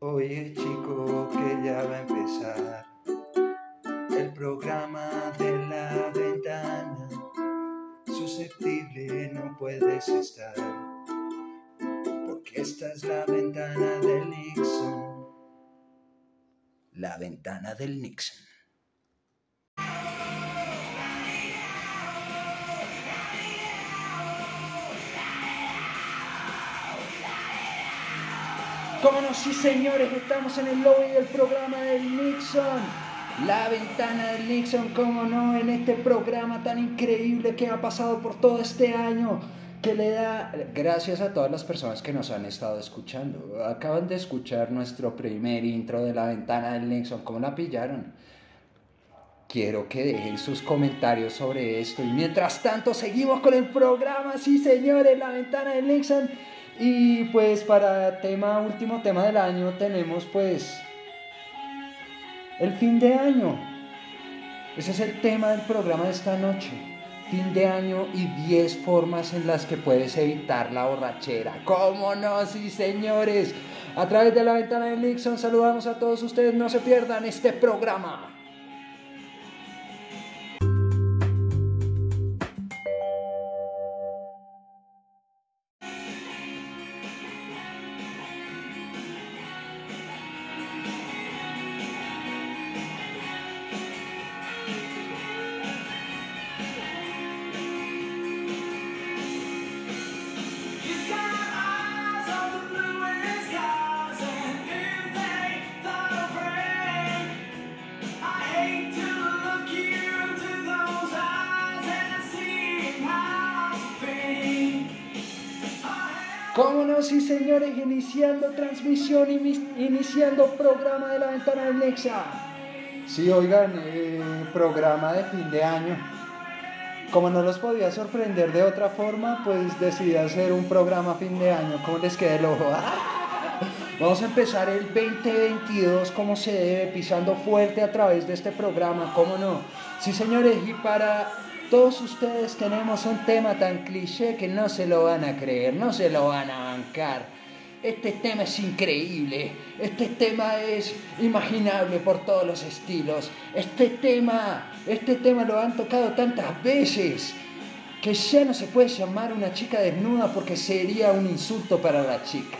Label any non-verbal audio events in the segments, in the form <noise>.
Oye chico que ya va a empezar el programa de la ventana. Susceptible no puedes estar, porque esta es la ventana del Nixon. La ventana del Nixon. Cómo no, sí señores, estamos en el lobby del programa del Nixon. La ventana del Nixon, cómo no, en este programa tan increíble que ha pasado por todo este año. Que le da gracias a todas las personas que nos han estado escuchando. Acaban de escuchar nuestro primer intro de la ventana del Nixon. ¿Cómo la pillaron? Quiero que dejen sus comentarios sobre esto. Y mientras tanto, seguimos con el programa. Sí, señores, la ventana del Nixon. Y pues para tema, último tema del año, tenemos pues el fin de año. Ese es el tema del programa de esta noche. Fin de año y 10 formas en las que puedes evitar la borrachera. ¿Cómo no? Sí, señores. A través de la ventana de Nixon saludamos a todos ustedes. No se pierdan este programa. ¿Cómo no? Sí, señores, iniciando transmisión, imi- iniciando programa de la ventana del Nexa. Sí, oigan, eh, programa de fin de año. Como no los podía sorprender de otra forma, pues decidí hacer un programa fin de año. ¿Cómo les queda el ojo? ¡Ah! Vamos a empezar el 2022 como se debe, pisando fuerte a través de este programa, ¿cómo no? Sí, señores, y para todos ustedes tenemos un tema tan cliché que no se lo van a creer, no se lo van a bancar. Este tema es increíble, este tema es imaginable por todos los estilos. Este tema, este tema lo han tocado tantas veces que ya no se puede llamar una chica desnuda porque sería un insulto para la chica.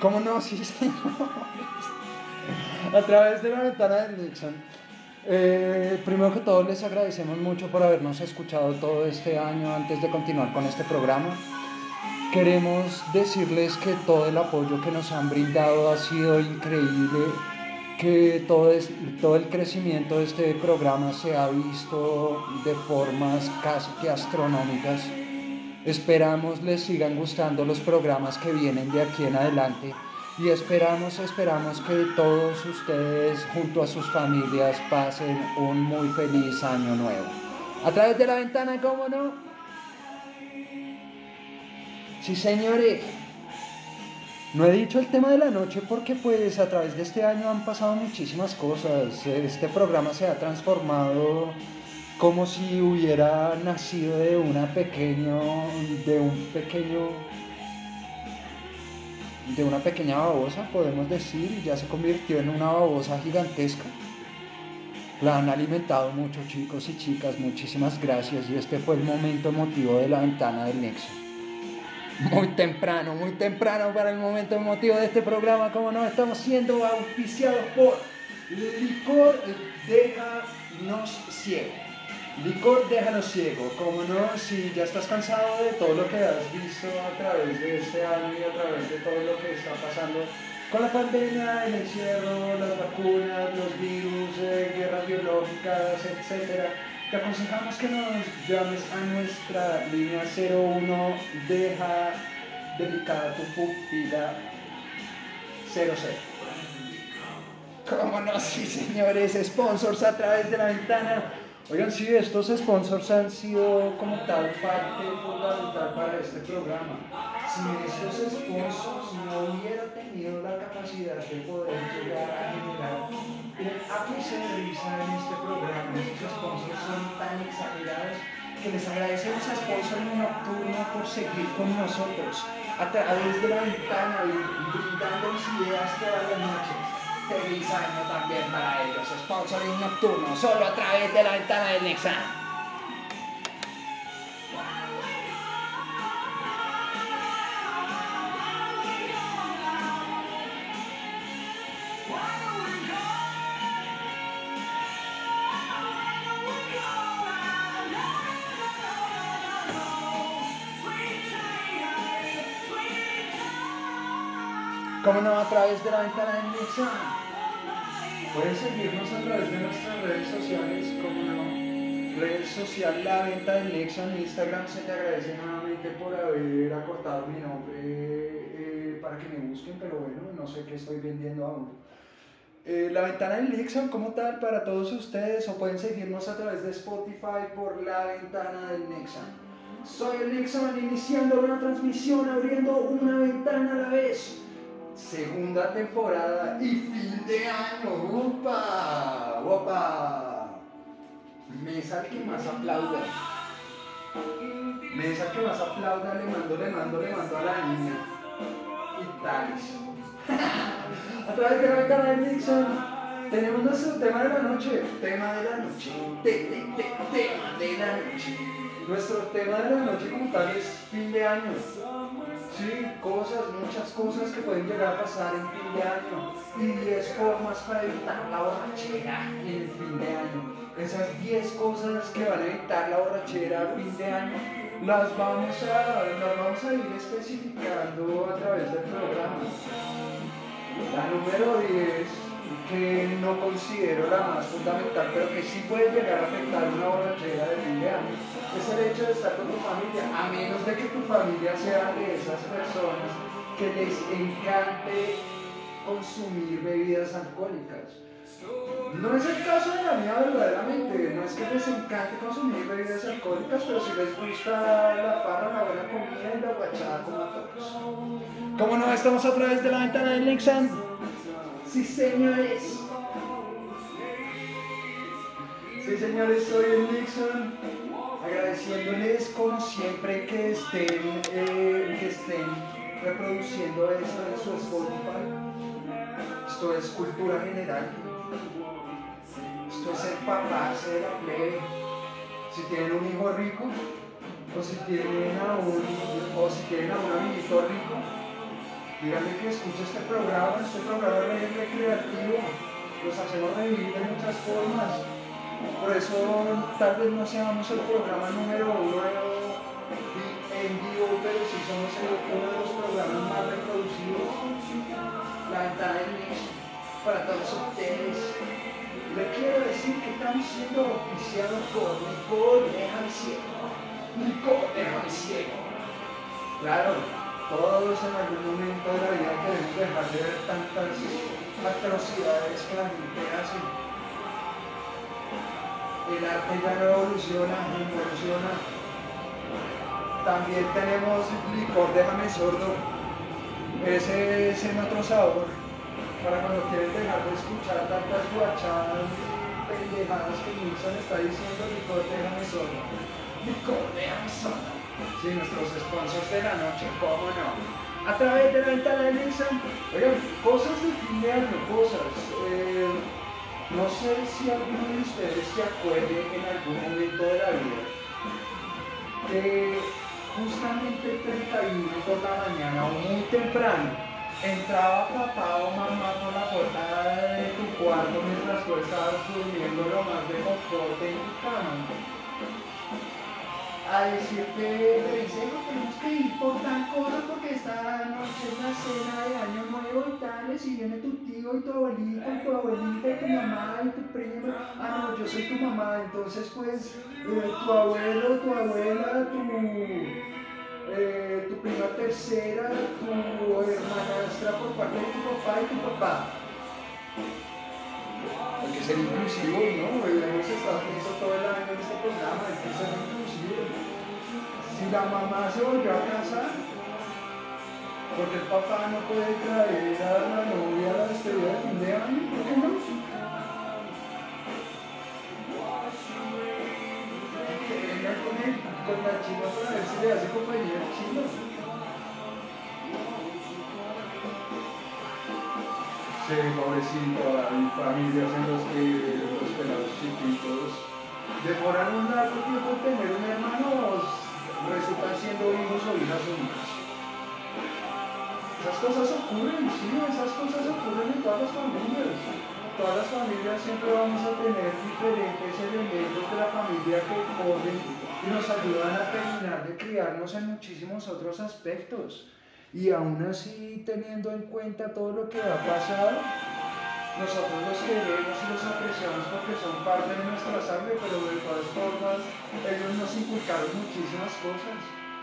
¿Cómo no? <laughs> Sí, señores. <laughs> A través de la ventana del Nixon. Eh, primero que todo les agradecemos mucho por habernos escuchado todo este año antes de continuar con este programa. Queremos decirles que todo el apoyo que nos han brindado ha sido increíble, que todo, todo el crecimiento de este programa se ha visto de formas casi que astronómicas. Esperamos les sigan gustando los programas que vienen de aquí en adelante y esperamos, esperamos que todos ustedes junto a sus familias pasen un muy feliz año nuevo. A través de la ventana, ¿cómo no? Sí, señores. No he dicho el tema de la noche porque pues a través de este año han pasado muchísimas cosas. Este programa se ha transformado como si hubiera nacido de una pequeño de un pequeño de una pequeña babosa, podemos decir, y ya se convirtió en una babosa gigantesca. La han alimentado mucho chicos y chicas, muchísimas gracias y este fue el momento emotivo de la ventana del Nexo. Muy temprano, muy temprano para el momento emotivo de este programa, como no estamos siendo auspiciados por Licor Déjanos Ciego. Licor Déjanos Ciego, como no, si ya estás cansado de todo lo que has visto a través de este año y a través de todo lo que está pasando con la pandemia, el encierro, las vacunas, los virus, eh, guerras biológicas, etc. Te aconsejamos que nos llames a nuestra línea 01 Deja Delicada tu pupila 00. ¿Cómo no? Sí, señores, sponsors a través de la ventana. Oigan, sí, estos sponsors han sido como tal parte fundamental para este programa. Sin estos sponsors no hubiera tenido la capacidad de poder llegar a generar un ápice de risa en este programa. Estos sponsors son tan exagerados que les agradecemos a Sponsor Nocturno por seguir con nosotros a través de la ventana y brindándonos ideas todas las noches. Feliz también para ellos, Sponsoring Nocturno, solo a través de la ventana del Nexa. Como no, a través de la ventana del Nexa. Pueden seguirnos a través de nuestras redes sociales, como no. Red social La Venta del Nexa en Instagram. Se te agradece nuevamente por haber acortado mi nombre eh, para que me busquen, pero bueno, no sé qué estoy vendiendo aún. Eh, la ventana del Nixon como tal para todos ustedes o pueden seguirnos a través de Spotify por la ventana del Nixon. Soy el Nixon iniciando una transmisión abriendo una ventana a la vez. Segunda temporada y fin de año. ¡Upa! ¡Upa! Mesa que más aplauda. Mesa que más aplauda, le mando, le mando, le mando a la niña. Y tales. <laughs> a través de la ventana de Nixon tenemos nuestro tema de la noche. Tema de la noche. Te, te, te, tema de la noche. Nuestro tema de la noche como tal es fin de año. Sí, cosas, muchas cosas que pueden llegar a pasar en fin de año. Y 10 formas para evitar la borrachera en fin de año. Esas 10 cosas que van a evitar la borrachera a fin de año las vamos a, las vamos a ir especificando a través del programa. La número 10, que no considero la más fundamental, pero que sí puede llegar a afectar una borrachera de fin de año, es el hecho de estar con tu familia, a menos de que tu familia sea de esas personas que les encante consumir bebidas alcohólicas. No es el caso de la mía verdaderamente, no es que les encante consumir bebidas alcohólicas, pero si les gusta la farra, la buena comida y la guachada como a todos. ¿Cómo no? Estamos a través de la ventana del Nixon. Sí, señores. Sí, señores, soy el Nixon. Agradeciéndoles como siempre que estén, eh, que estén reproduciendo esto en su Spotify. Esto es cultura general. Esto es el paparse de la plebe. Si tienen un hijo rico, o si tienen a o si tienen a un amiguito rico, díganle que escuche este programa, este programa es recreativo, los hacemos revivir de muchas formas. Por eso tal vez no seamos el programa número uno en vivo, pero sí somos el- uno de los programas más reproducidos. La ventana mix para todos ustedes. Le quiero decir que estamos siendo auspiciados por Nicole Déjame Ciego. Nicole Déjame Ciego. Claro, todos en algún momento de la vida queremos dejar de ver tantas atrocidades que la gente hace. El arte ya no evoluciona, evoluciona. También tenemos licor Déjame Sordo. Ese es en otro sabor. Para cuando quieres dejar de escuchar tantas guachadas pendejadas que Nixon está diciendo, licor Déjame Sordo. Licor Déjame Sordo. Sí, nuestros sponsors de la noche, cómo no. A través de la ventana de Nixon. Oigan, cosas de fin de año, cosas. Eh, no sé si alguno de ustedes se acuerde en algún momento de la vida que justamente el 31 por la mañana o muy temprano entraba papá o mamá por la puerta de tu cuarto mientras tú estabas durmiendo lo más de conforte en tu cama a decirte, Belicejo, tenemos que ir por tal cosa porque esta noche es la cena de año nuevo y tales, y viene tu tío y tu abuelito y tu abuelita y tu mamá y tu prima. Ah, no, yo soy tu mamá, entonces pues eh, tu abuelo, tu abuela, tu, eh, tu prima tercera, tu hermanastra por parte de tu papá y tu papá. Hay que ser inclusivo, ¿no? Hemos estado todo el año en este programa, la mamá se volvió a casar, porque el papá no puede traer a la novia a la despedida de fin de ¿por qué no? Que vengan con el, con la china para ver si le hace compañía al chino. Sí, pobrecito, hay familias en las que los pelados chiquitos demoran un largo tiempo en tener un hermano, resultan siendo hijos o hijas únicas. Esas cosas ocurren, sí, esas cosas ocurren en todas las familias. Todas las familias siempre vamos a tener diferentes elementos de la familia que corren y nos ayudan a terminar de criarnos en muchísimos otros aspectos. Y aún así, teniendo en cuenta todo lo que ha pasado, nosotros los queremos y los apreciamos porque son parte de nuestra sangre, pero de todas formas, ellos nos inculcaron muchísimas cosas,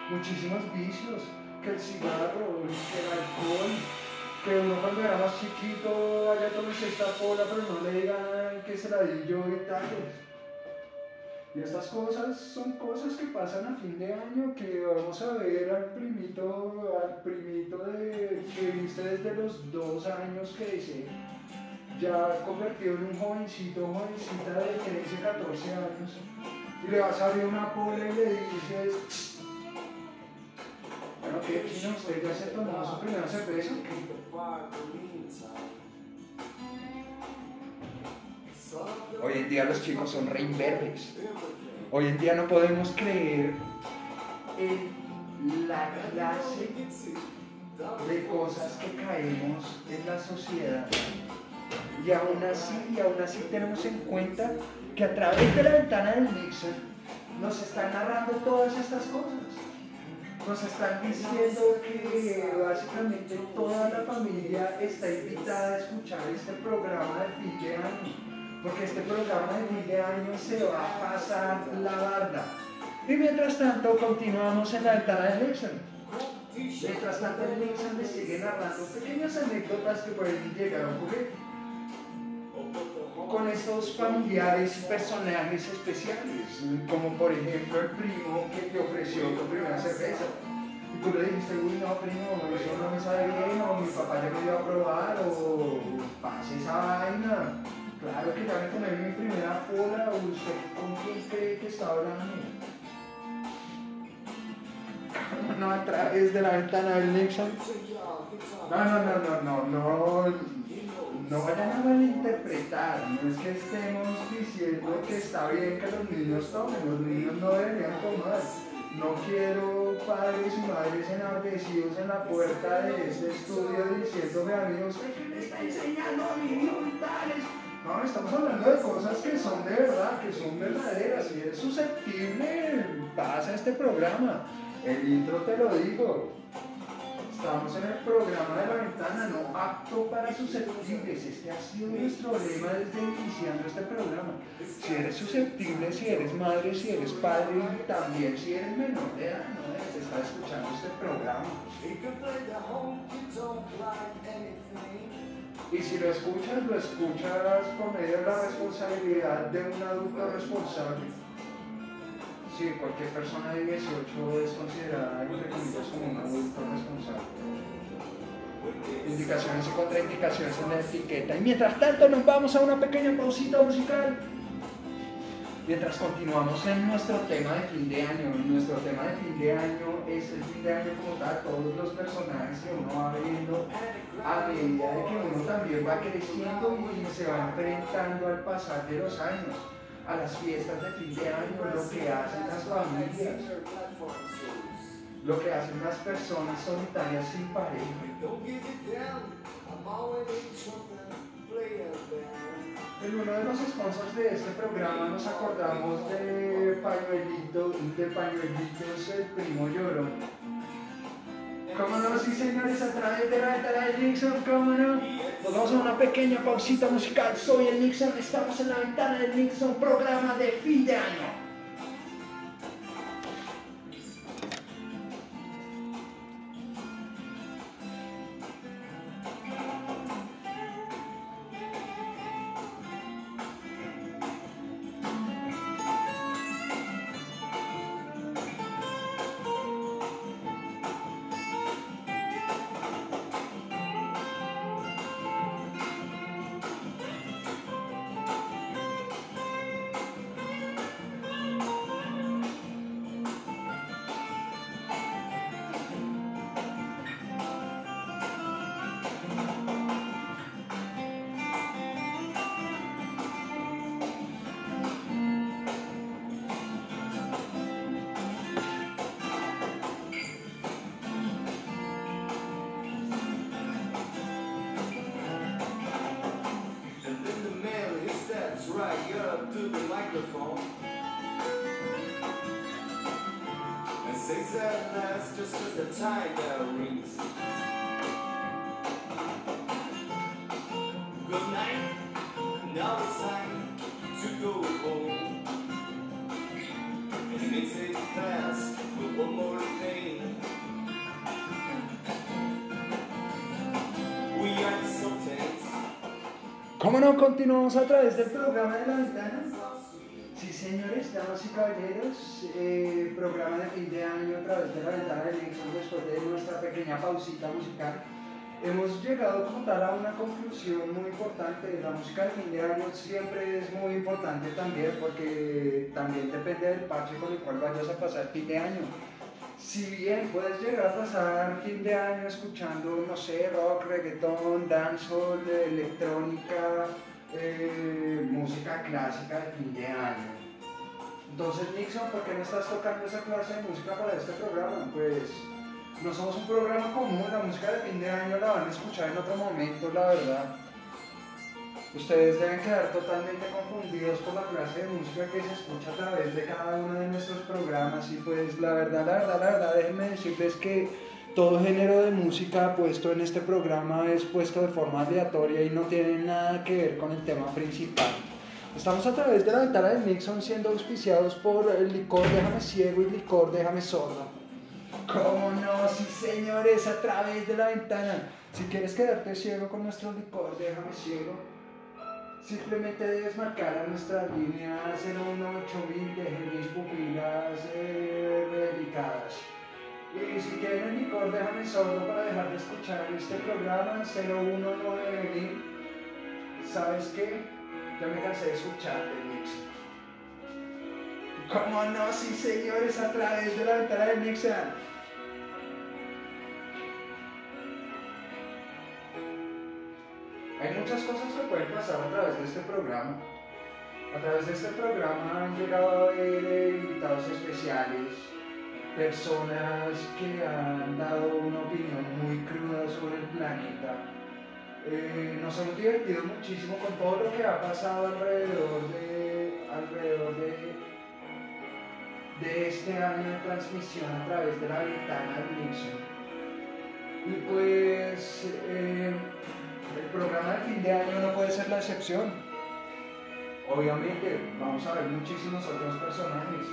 muchísimos vicios, que el cigarro, que el alcohol, que uno cuando era más chiquito vaya tómese esta pola, pero no le digan que se la di yo y tal. Y estas cosas son cosas que pasan a fin de año, que vamos a ver al primito, al primito de, que viste desde los dos años que dice, ya convertido en un jovencito, jovencita de 13, 14 años, y le vas a abrir una pola y le dices, bueno, ¿qué chino? ¿Usted ya se tomó su primera cerveza? Hoy en día los chicos son re imberbes. Hoy en día no podemos creer en la clase de cosas que caemos en la sociedad. Y aún así, y aún así tenemos en cuenta que a través de la ventana del mixer nos están narrando todas estas cosas. Nos están diciendo que básicamente toda la familia está invitada a escuchar este programa de fin de año, porque este programa de fin de año se va a pasar la barda. Y mientras tanto continuamos en la ventana del Nixon. Mientras tanto el Nixon le sigue narrando pequeñas anécdotas que pueden llegar a ocurrir con estos familiares personajes especiales, como por ejemplo el primo que te ofreció tu primera cerveza. Y tú le dijiste, uy, no, primo, eso no me sabe bien, o mi papá ya me dio a probar, o pase esa vaina. Claro que ya me tomé mi primera pola, ¿usted con quién cree que está hablando? No, a través de la ventana del Nixon. No, no, no, no, no, no. No vayan a malinterpretar, no es que estemos diciendo que está bien que los niños tomen, los niños no deberían tomar. No quiero padres y madres enardecidos en la puerta de este estudio diciéndome a mí, ¿usted qué me está enseñando a mi hijo y tales? No, estamos hablando de cosas que son de verdad, que son verdaderas. Si eres susceptible, pasa este programa. El intro te lo digo. Estamos en el programa de la ventana, no apto para susceptibles. Este ha sido nuestro lema desde iniciando este programa. Si eres susceptible, si eres madre, si eres padre y también si eres menor de edad, no debes estar escuchando este programa. Y si lo escuchas, lo escuchas por medio de la responsabilidad de un adulto responsable. Sí, cualquier persona de 18 es considerada, entre comillas, como un adulto responsable. Indicaciones y contraindicaciones en la etiqueta. Y mientras tanto nos vamos a una pequeña pausita musical. Mientras continuamos en nuestro tema de fin de año, nuestro tema de fin de año es el fin de año como tal, todos los personajes que uno va viendo a medida de que uno también va creciendo y se va enfrentando al pasar de los años a las fiestas de fin de año, lo que hacen las familias, lo que hacen las personas solitarias sin pareja. En uno de los sponsors de este programa nos acordamos de Pañuelito, de Pañuelitos, el primo llorón. ¿Cómo no? Sí, señores, a través de la ventana de Nixon, ¿cómo no? Nos vamos a una pequeña pausita musical. Soy el Nixon, estamos en la ventana del Nixon, programa de fin de año. The rings. Good night, now it's time to go home. And with one more. We are. ¿Cómo no? Continuamos a través del programa de la. Damas y caballeros, eh, programa de fin de año a través de la ventana del Nixon después de nuestra pequeña pausita musical. Hemos llegado como tal a una conclusión muy importante. La música de fin de año siempre es muy importante también porque también depende del parche con el cual vayas a pasar fin de año. Si bien puedes llegar a pasar fin de año escuchando, no sé, rock, reggaetón, dancehall, electrónica, eh, música clásica de fin de año. Entonces, Nixon, ¿por qué no estás tocando esa clase de música para este programa? Pues no somos un programa común, la música de fin de año la van a escuchar en otro momento, la verdad. Ustedes deben quedar totalmente confundidos por la clase de música que se escucha a través de cada uno de nuestros programas y pues la verdad, la verdad, la verdad, déjenme decirles que todo género de música puesto en este programa es puesto de forma aleatoria y no tiene nada que ver con el tema principal. Estamos a través de la ventana de Nixon siendo auspiciados por el licor Déjame Ciego y licor Déjame Sordo. ¿Cómo no? Sí, señores, a través de la ventana. Si quieres quedarte ciego con nuestro licor Déjame Ciego, simplemente debes marcar a nuestra línea 018000 de mis pupilas eh, delicadas. Y si quieren el licor, déjame sordo para dejar de escuchar este programa 019000. ¿Sabes qué? Ya me cansé de escucharte, Nixon. ¿Cómo no? Sí, señores, a través de la ventana de Nixon. Hay muchas cosas que pueden pasar a través de este programa. A través de este programa han llegado eh, invitados especiales, personas que han dado una opinión muy cruda sobre el planeta. Eh, nos hemos divertido muchísimo con todo lo que ha pasado alrededor de, alrededor de, de este año de transmisión a través de la ventana de Nixon. Y pues eh, el programa de fin de año no puede ser la excepción. Obviamente vamos a ver muchísimos otros personajes.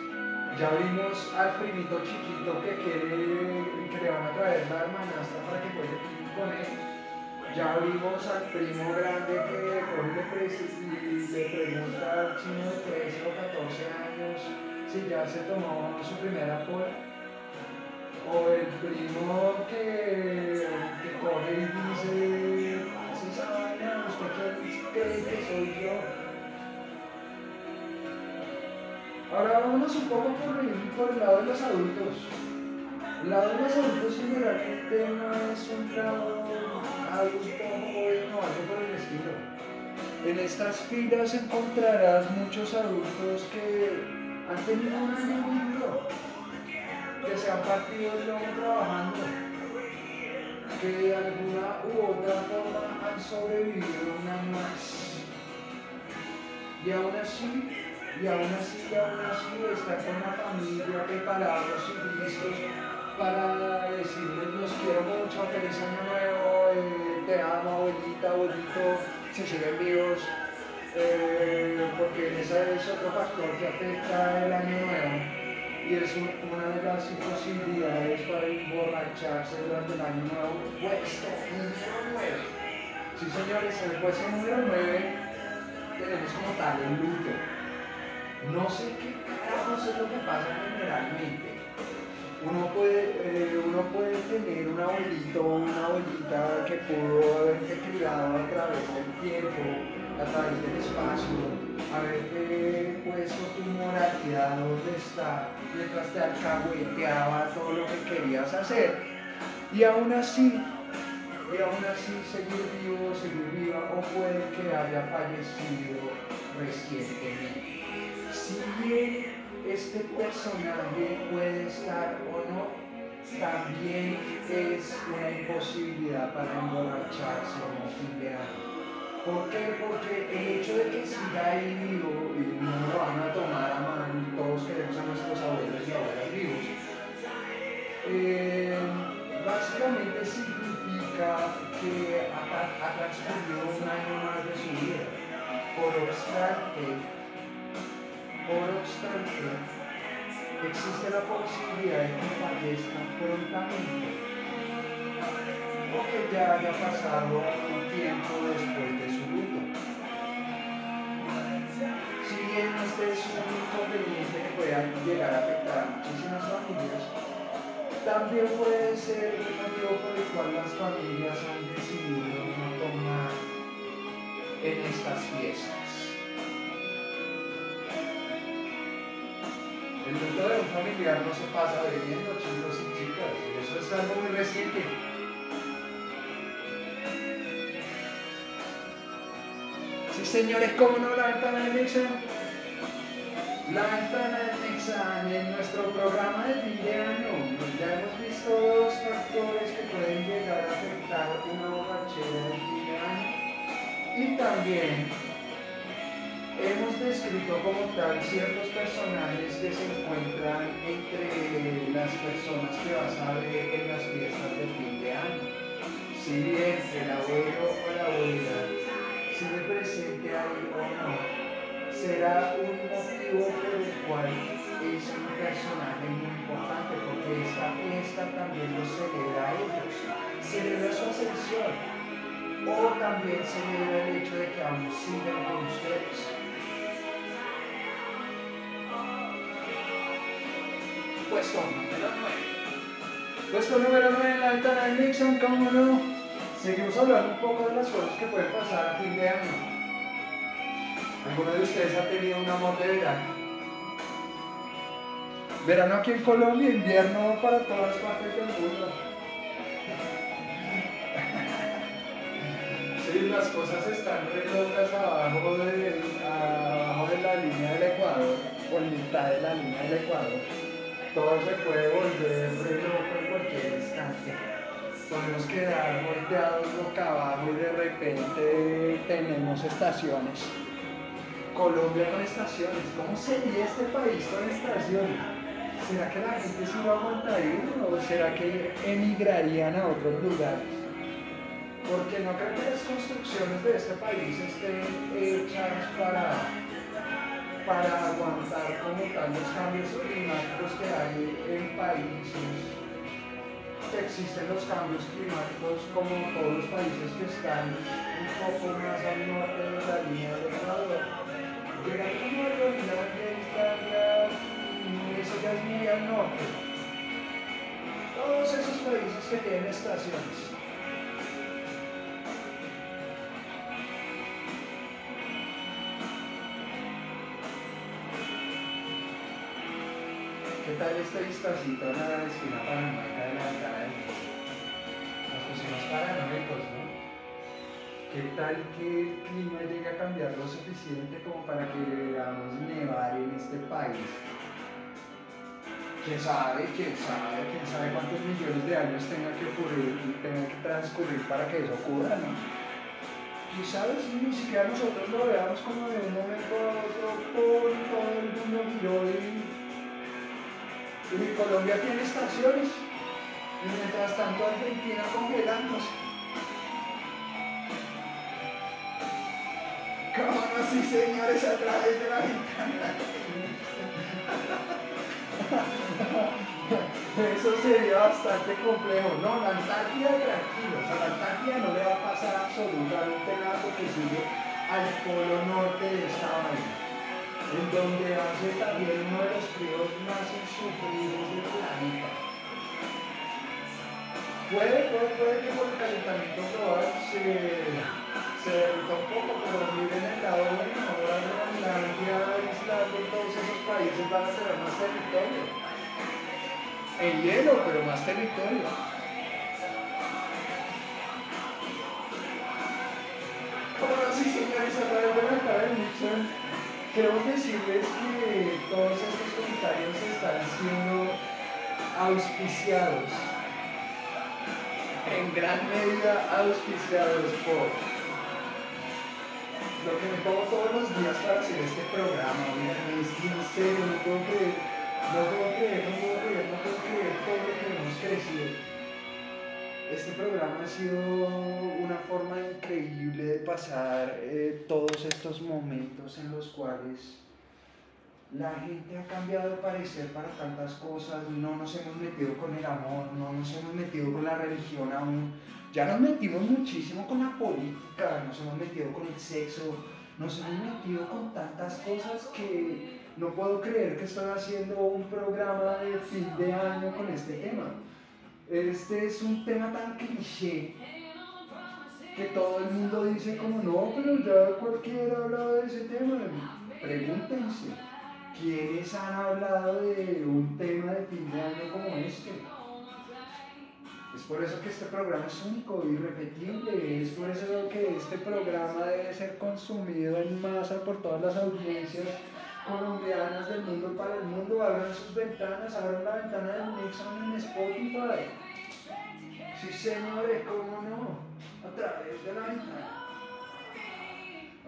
Ya vimos al primito chiquito que quiere, que le van a traer la hermanastra para que juegue con él. Ya vimos al primo grande que coge y le pregunta al chino de 13 o 14 años si ya se tomó su primera pola. O el primo que, que coge y dice, "¿Sí esa vaina, ¿usted cree que soy yo? Ahora vámonos un poco por el, por el lado de los adultos. El lado de los adultos generalmente no es un lado adulto joven o algo por el estilo. En estas filas encontrarás muchos adultos que han tenido un año duro, que se han partido el lomo trabajando, que de alguna u otra forma han sobrevivido un más. Y aún así, y aún así, y aún así, estar con la familia preparados y listos para decirles los quiero mucho, feliz año nuevo, eh, te amo, abuelita, abuelito, si siguen vivos, eh, porque ese es otro factor que afecta el año nuevo y es un- una de las imposibilidades para emborracharse durante el año nuevo, puesto número 9. Sí, señores, el puesto número 9 tenemos como tal el luto. No sé qué carajos es lo que pasa generalmente. Uno puede, eh, uno puede tener un abuelito o una abuelita que pudo haberte criado a través del tiempo, a través del espacio, haberte puesto tu moralidad donde está, mientras te alcahueteaba todo lo que querías hacer. Y aún así, y aún así seguir vivo, seguir viva, o puede que haya fallecido recientemente. Si este personaje puede estar o no, también es una imposibilidad para emborracharse de año. ¿Por qué? Porque el hecho de que siga ahí vivo y no lo van a tomar a mano, todos queremos a nuestros abuelos y abuelas vivos, eh, básicamente significa que ha, ha transcurrido un año más de su vida. Por obstante, por obstante, existe la posibilidad de que fallezca prontamente o que ya haya pasado un tiempo después de su luto. Si bien este es un inconveniente que puede llegar a afectar a muchísimas familias, también puede ser el motivo por el cual las familias han decidido no tomar en estas fiestas. El luto de un familiar no se pasa bebiendo, chicos y chicas, eso es algo muy reciente. Sí, señores, ¿cómo no la ventana de Nixon? La ventana de Nixon en nuestro programa de fin de año. Ya hemos visto dos factores que pueden llegar a afectar una borrachera de fin de. Y también hemos descrito como tal ciertos personajes que se encuentran entre las personas que vas a ver en las fiestas de fin de año. Si bien el abuelo o la abuela sigue presente ahí o no, será un motivo por el cual es un personaje muy importante porque esta fiesta también lo celebra a ellos, celebra su ascensión o también celebra el hecho de que aún sigan con ustedes. Puesto número 9. Puesto número 9 en la ventana de Nixon, ¿cómo no? Seguimos hablando un poco de las cosas que pueden pasar a fin de año. ¿Alguno de ustedes ha tenido un amor verano? Verano aquí en Colombia, invierno para todas partes del mundo. <laughs> Sí, las cosas están re locas abajo de, abajo de la línea del Ecuador, por mitad de la línea del Ecuador. Todo se puede volver en cualquier instante podemos quedar volteados boca abajo y de repente tenemos estaciones. Colombia con estaciones. ¿Cómo sería este país con estaciones? ¿Será que la gente sí va a aguantar ir o será que emigrarían a otros lugares? Porque no creo que las construcciones de este país estén hechas para, para aguantar como tal los cambios climáticos que hay en países que existen los cambios climáticos como todos los países que están un poco más al norte de la línea del Ecuador. Llegan como a Groenlandia, Islandia, y eso ya es muy al norte. Todos esos países que tienen estaciones. ¿Qué tal este vistacito a la esquina paranoica de la ventana del mundo? Nos pusimos paranoicos, ¿no? ¿Qué tal que el clima llegue a cambiar lo suficiente como para que veamos nevar en este país? ¿Quién sabe? ¿Quién sabe? ¿Quién sabe cuántos millones de años tenga que ocurrir y tenga que transcurrir para que eso ocurra, no? Quizás ni siquiera nosotros lo veamos como de un momento a otro, por todo el mundo giró y Colombia tiene estaciones. Y mientras tanto Argentina congelándose. ¿Cómo no? Sí, señores, a través de la ventana. <laughs> Eso sería bastante complejo. No, la Antártida tranquilo. O sea, la Antártida no le va a pasar absolutamente nada porque sigue al polo norte de esta vaina en donde hace también uno de los fríos más insufribles del planeta. Puede, puede, puede que por el calentamiento global se, se derrita un poco, pero miren el lado bueno, ahora Groenlandia, Islandia y todos esos países van a tener más territorio. En hielo, pero más territorio. ¿Cómo así, señores? A través de de Nixon. Queremos decirles que todos estos comentarios están siendo auspiciados, en gran medida auspiciados por lo que me tomo todos los días para hacer este programa, que en serio, no puedo creer, no puedo creer, no puedo creer, no puedo creer todo lo que hemos crecido. Este programa ha sido una forma increíble de pasar eh, todos estos momentos en los cuales la gente ha cambiado de parecer para tantas cosas, no nos hemos metido con el amor, no nos hemos metido con la religión aún, ya nos metimos muchísimo con la política, nos hemos metido con el sexo, nos hemos metido con tantas cosas que no puedo creer que estoy haciendo un programa de fin de año con este tema. Este es un tema tan cliché que todo el mundo dice como no, pero ya cualquiera ha hablado de ese tema. Pregúntense, ¿quiénes han hablado de un tema de fin de año como este? Es por eso que este programa es único, irrepetible, es por eso que este programa debe ser consumido en masa por todas las audiencias colombianas del mundo para el mundo. Abran sus ventanas, abran la ventana del Nixon en Spotify. Sí, señores, cómo no, a través de la ventana.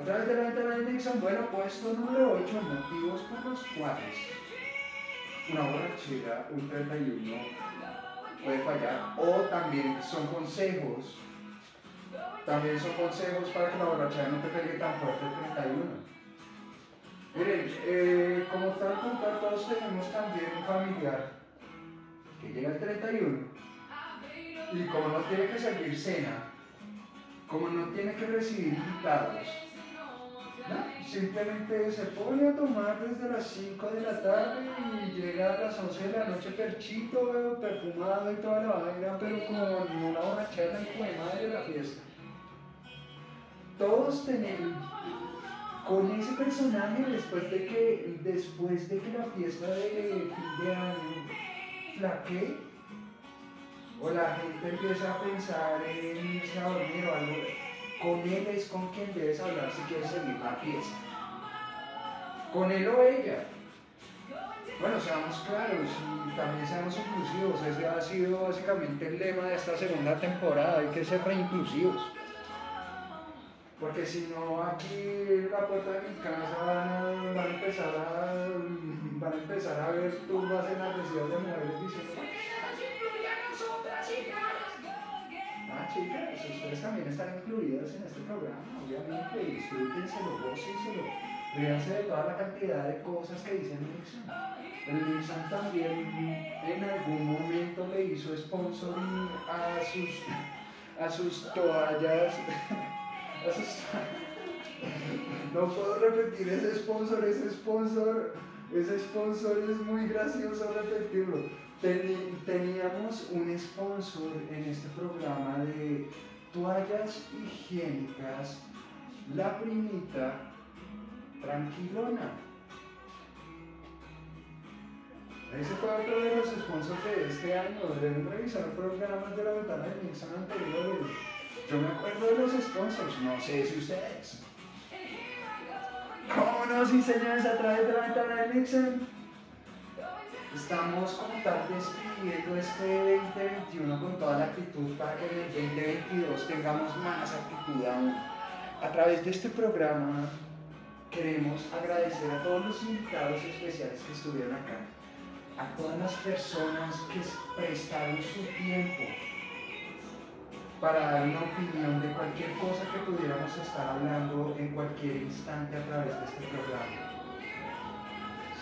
A través de la ventana de Nixon, bueno, puesto número 8, motivos por los cuales una borrachera, un 31, puede fallar. O también son consejos, también son consejos para que la borrachera no te pegue tan fuerte el 31. Miren, eh, como tal contar, todos tenemos también un familiar que llega el 31 y como no tiene que salir cena, como no tiene que recibir invitados, simplemente se pone a tomar desde las 5 de la tarde y llega a las 11 de la noche perchito, perfumado y toda la vaina, pero con una borrachera y de madre de la fiesta. Todos tenemos con ese personaje después de que después de que la fiesta de fin de año flaquee o la gente empieza a pensar en irse a dormir o algo con él es con quien debes hablar si quieres seguir la fiesta con él o ella bueno, seamos claros y también seamos inclusivos. Ese ha sido básicamente el lema de esta segunda temporada. Hay que ser reinclusivos. Porque si no, aquí la puerta de mi casa van a, empezar a van a empezar a ver turbas en las residencias de mujeres diciendo Ah, chicas, ustedes también están incluidas en este programa, obviamente, disfrútenselo, gócenselo, ríanse de toda la cantidad de cosas que dice Nixon. El Nixon también en algún momento le hizo sponsoring a sus, a sus toallas <laughs> <laughs> no puedo repetir ese sponsor, ese sponsor, ese sponsor es muy gracioso repetirlo. Teníamos un sponsor en este programa de toallas higiénicas, la primita tranquilona. Ese fue otro de los sponsors de este año. Deben revisar programas de la ventana de Nixon anteriores. Yo me acuerdo de los sponsors, no sé si ustedes. ¿Cómo no? Sí, señores, a través de la ventana de Nixon. Estamos como tal despidiendo este 2021 con toda la actitud para que en el 2022 tengamos más actitud aún. A través de este programa queremos agradecer a todos los invitados especiales que estuvieron acá, a todas las personas que prestaron su tiempo para dar una opinión de cualquier cosa que pudiéramos estar hablando en cualquier instante a través de este programa.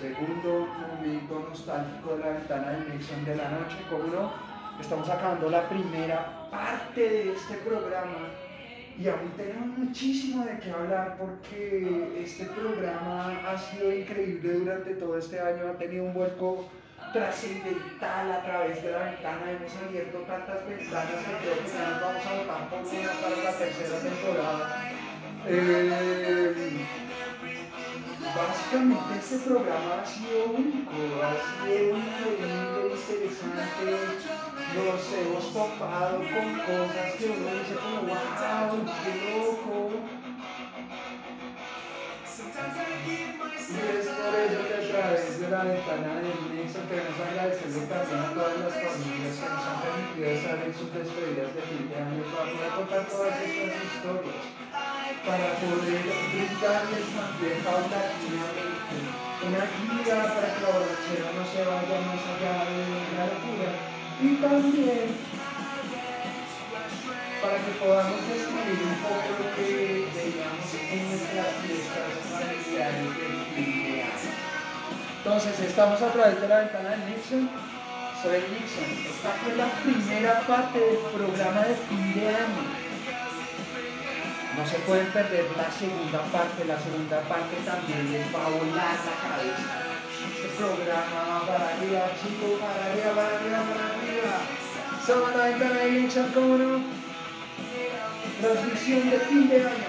Segundo momento nostálgico de la ventana de Nixon de la noche, como no, estamos acabando la primera parte de este programa y aún tenemos muchísimo de qué hablar porque este programa ha sido increíble durante todo este año, ha tenido un vuelco trascendental a través de la ventana, hemos abierto tantas ventanas que creo que ya nos vamos a votar por una para la tercera temporada. Eh, básicamente este programa ha sido único, ha sido increíble, interesante, nos hemos topado con cosas que uno dice como wow, qué loco. De la ventana del Nixon queremos agradecerle también a todas las familias que nos han permitido estar en sus despedidas de fin de año para poder contar todas estas historias. para poder brindarles también paulatinamente una guía para que la borrachera no se vaya más allá de la locura y también para que podamos describir un poco lo que Entonces, estamos a través de la ventana de Nixon. Soy Nixon. Esta fue la primera parte del programa de fin de año. No se pueden perder la segunda parte. La segunda parte también les va a volar la cabeza. Este programa va para arriba, chicos, para arriba, para arriba, para arriba. Somos la ventana de Nixon, ¿cómo no? Transmisión de fin de año.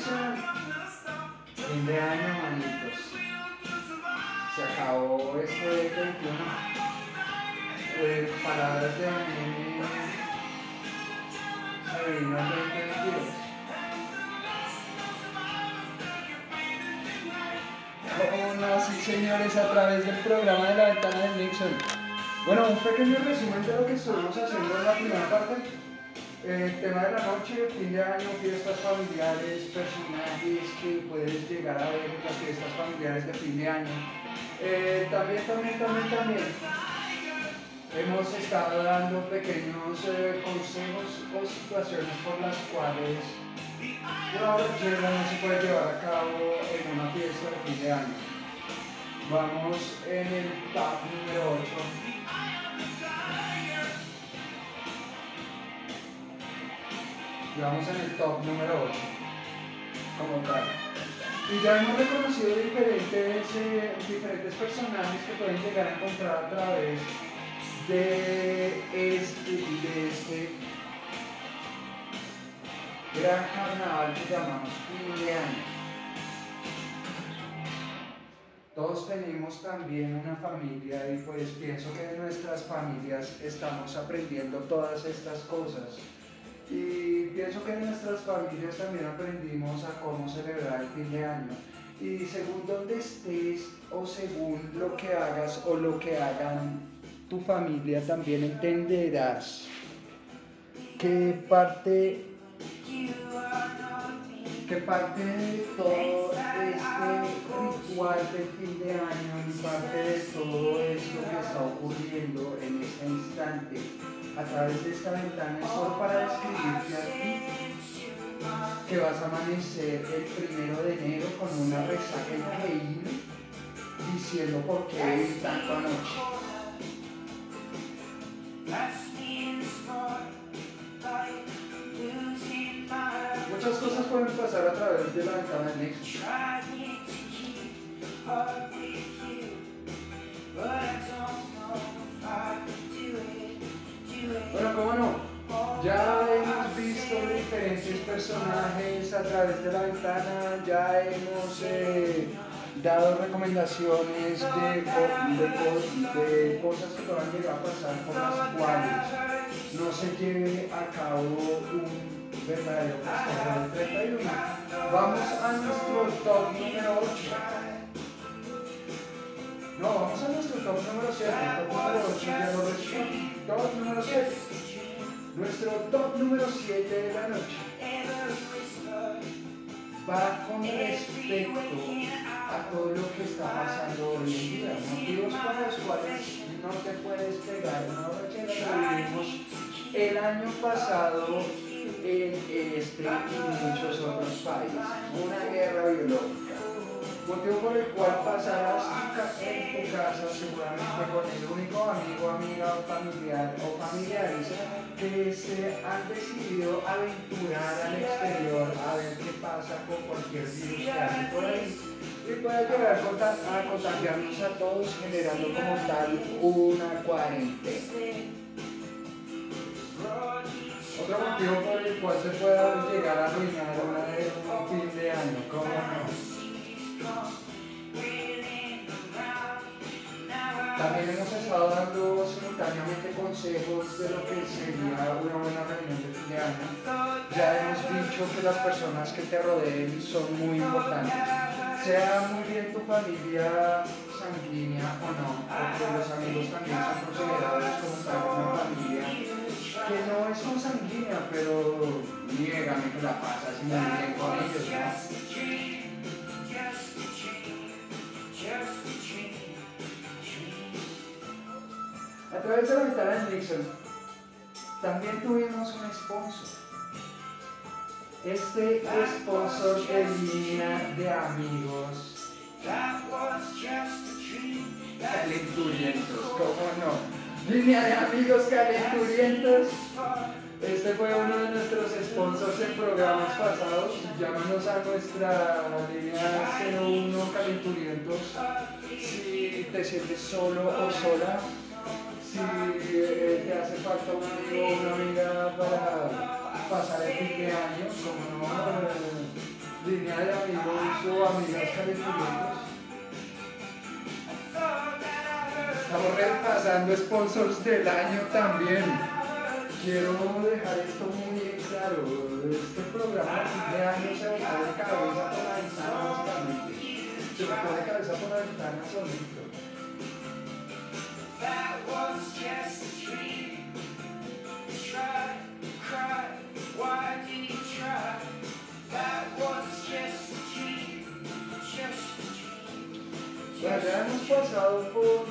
Nixon. Fin de año, manitos. Se acabó este 21. Eh, palabras de anime. Se vino el 2022. Oh, no, sí, señores, a través del programa de la ventana de Nixon. Bueno, un pequeño resumen de lo que estuvimos haciendo en la primera parte. Eh, El tema de la noche, fin de año, fiestas familiares, personajes que puedes llegar a ver en las fiestas familiares de fin de año. Eh, también, también, también, también. Hemos estado dando pequeños eh, consejos o situaciones por las cuales la no se puede llevar a cabo en una fiesta de fin de año. Vamos en el top número 8. Vamos en el top número 8. Como tal. Y ya hemos reconocido diferentes, eh, diferentes personajes que pueden llegar a encontrar a través de este, de este gran carnaval que llamamos fin de año. Todos tenemos también una familia y pues pienso que en nuestras familias estamos aprendiendo todas estas cosas. Y pienso que en nuestras familias también aprendimos a cómo celebrar el fin de año. Y según donde estés o según lo que hagas o lo que hagan tu familia, también entenderás qué parte que parte de todo este ritual del fin de año y parte de todo esto que está ocurriendo en este instante a través de esta ventana es solo para describirte a ti que vas a amanecer el primero de enero con una resaca increíble diciendo por qué bebí tanto anoche. Muchas cosas pueden pasar a través de la ventana bueno, cómo no, ya hemos visto diferentes personajes a través de la ventana, ya hemos eh, dado recomendaciones de, de, cosas que van a llegar a pasar por las cuales no se lleve a cabo un verdadero del 31. Vamos a nuestro top número 8. No, vamos a nuestro top número 7. Top número 8 ya lo resuelto. Top número 7. Nuestro top número 7 de la noche va con respecto a todo lo que está pasando hoy en día. Motivos por los cuales no te puedes pegar una borrachera. Lo vivimos el año pasado en este y muchos otros países. Una guerra biológica. Motivo por el cual pasarás en tu casa seguramente con el único amigo, amiga o familiar o familiares que se han decidido aventurar al exterior a ver qué pasa con cualquier virus que hay por ahí y puede llegar a conta- a contagiarnos a todos generando como tal una cuarentena. Otro motivo por el cual se puede llegar a arruinar un fin de año, ¿cómo no? También hemos estado dando simultáneamente consejos de lo que sería una buena reunión de fin de año. Ya hemos dicho que las personas que te rodeen son muy importantes. Sea muy bien tu familia sanguínea o no, porque los amigos también son considerados como tal una familia que no es consanguínea, pero niégame que la pasas muy bien con ellos, ¿no? A través de la ventana de Nixon, también tuvimos un sponsor. Este sponsor línea de amigos calenturientos, ¿cómo no? Línea de amigos calenturientos. Este fue uno de nuestros sponsors en programas pasados. Llámanos a nuestra línea 01 calenturientos si te sientes solo o sola si eh, te hace falta un amigo o una amiga para pasar el fin de año, como no, línea de amigos o amigas calenturientos. Estamos repasando sponsors del año también. Quiero dejar esto muy claro. Este programa fin de cabeza por la ventana. Se botó de cabeza por la ventana solito. That was just a dream. Tried, cried, why did you try? That was just a dream, just a dream. Bueno, ya hemos pasado por,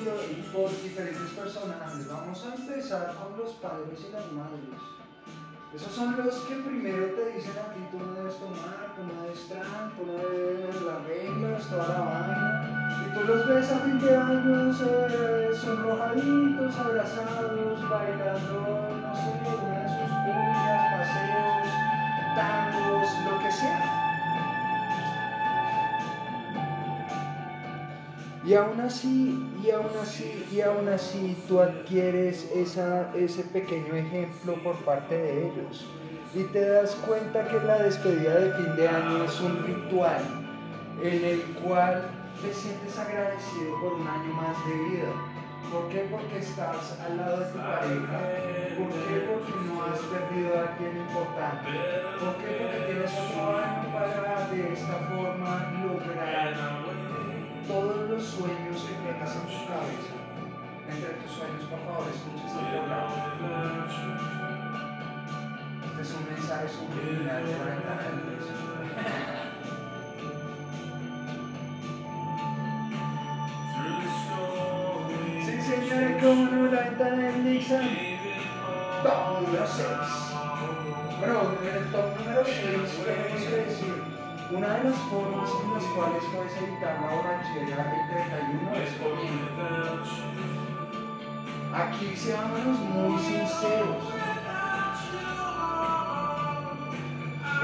por diferentes personajes. Vamos a empezar con los padres y las madres. Esos son los que primero te dicen a ti, tú no debes tomar, tú no debes tran, tú no debes las reglas, toda la vaina. Y tú los ves a fin de año sonrojaditos, abrazados, bailando, no sé, una de sus cumbias, paseos, tangos, lo que sea. Y aún así, y aún así, y aún así tú adquieres esa, ese pequeño ejemplo por parte de ellos. Y te das cuenta que la despedida de fin de año es un ritual en el cual te sientes agradecido por un año más de vida. ¿Por qué? Porque estás al lado de tu pareja. ¿Por qué? Porque no has perdido a alguien importante. ¿Por qué? Porque tienes otro año para de esta forma lograr todos los sueños que tengas en tu cabeza. Entre tus sueños, por favor, escucha este programa. Este es un mensaje subliminal señores, como no, la ventana del Nixon. Top número 6. Bueno, en el top número 6 tenemos que decir, una de las formas en las cuales puedes evitar la borrachera el 31 es comiendo. Aquí seamos muy sinceros.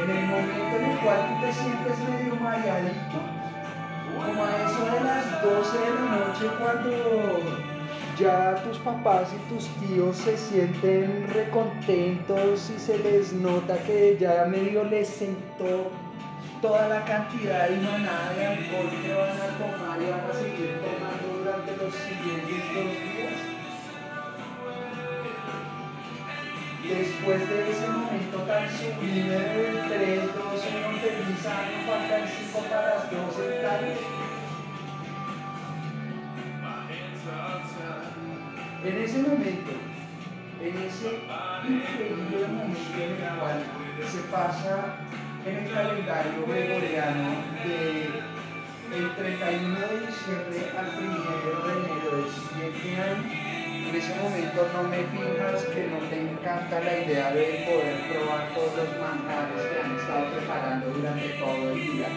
En el momento en el cual tú te sientes medio mareadito, como a eso de las 12 de la noche cuando ya tus papás y tus tíos se sienten recontentos y se les nota que ya medio les sentó toda la cantidad y manada de alcohol que van a tomar y van a seguir tomando durante los siguientes dos días. Después de ese momento tan sublime del 3, 2, 1, feliz año, faltan 5 para las 12 tarde. En ese momento, en ese increíble momento en el cual se pasa en el calendario gregoriano de el 31 de diciembre al 1 de enero del siguiente año, en ese momento no me fijas que no te encanta la idea de poder probar todos los manjares que han estado preparando durante todo el día.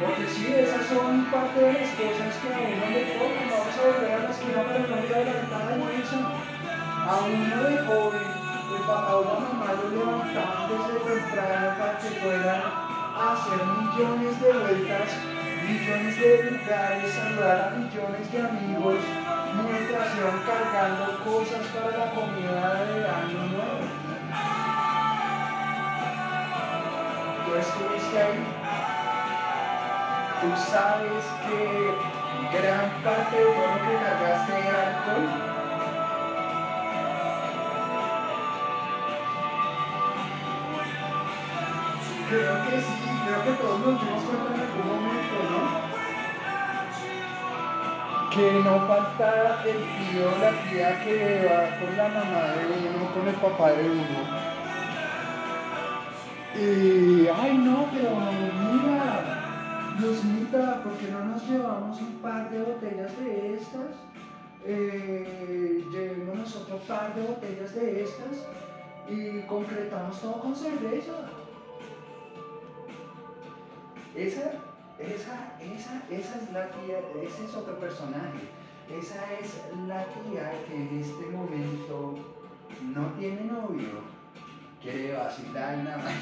Porque sí, esas son parte de las cosas que a uno le tocan. Vamos a volver a la esquina para no ir adelantada en eso. A uno de joven, el papá o la mamá lo levantaban desde temprano para que fueran a hacer millones de vueltas, millones de lugares, saludar a millones de amigos, mientras iban cargando cosas para la comida de año nuevo. Tú estuviste ahí. Tú sabes que gran parte de lo que cargaste era alcohol. Creo que sí, creo que todos nos dimos cuenta en algún momento, ¿no? Que no falta el tío la tía que va con la mamá de uno, con el papá de uno. Y, ay no, pero mira, Diosmita, ¿por qué no nos llevamos un par de botellas de estas? Eh, llevémonos otro par de botellas de estas y concretamos todo con cerveza. Esa, esa, esa, esa es la tía, ese es otro personaje. Esa es la tía que en este momento no tiene novio, quiere vacilar nada más. <laughs>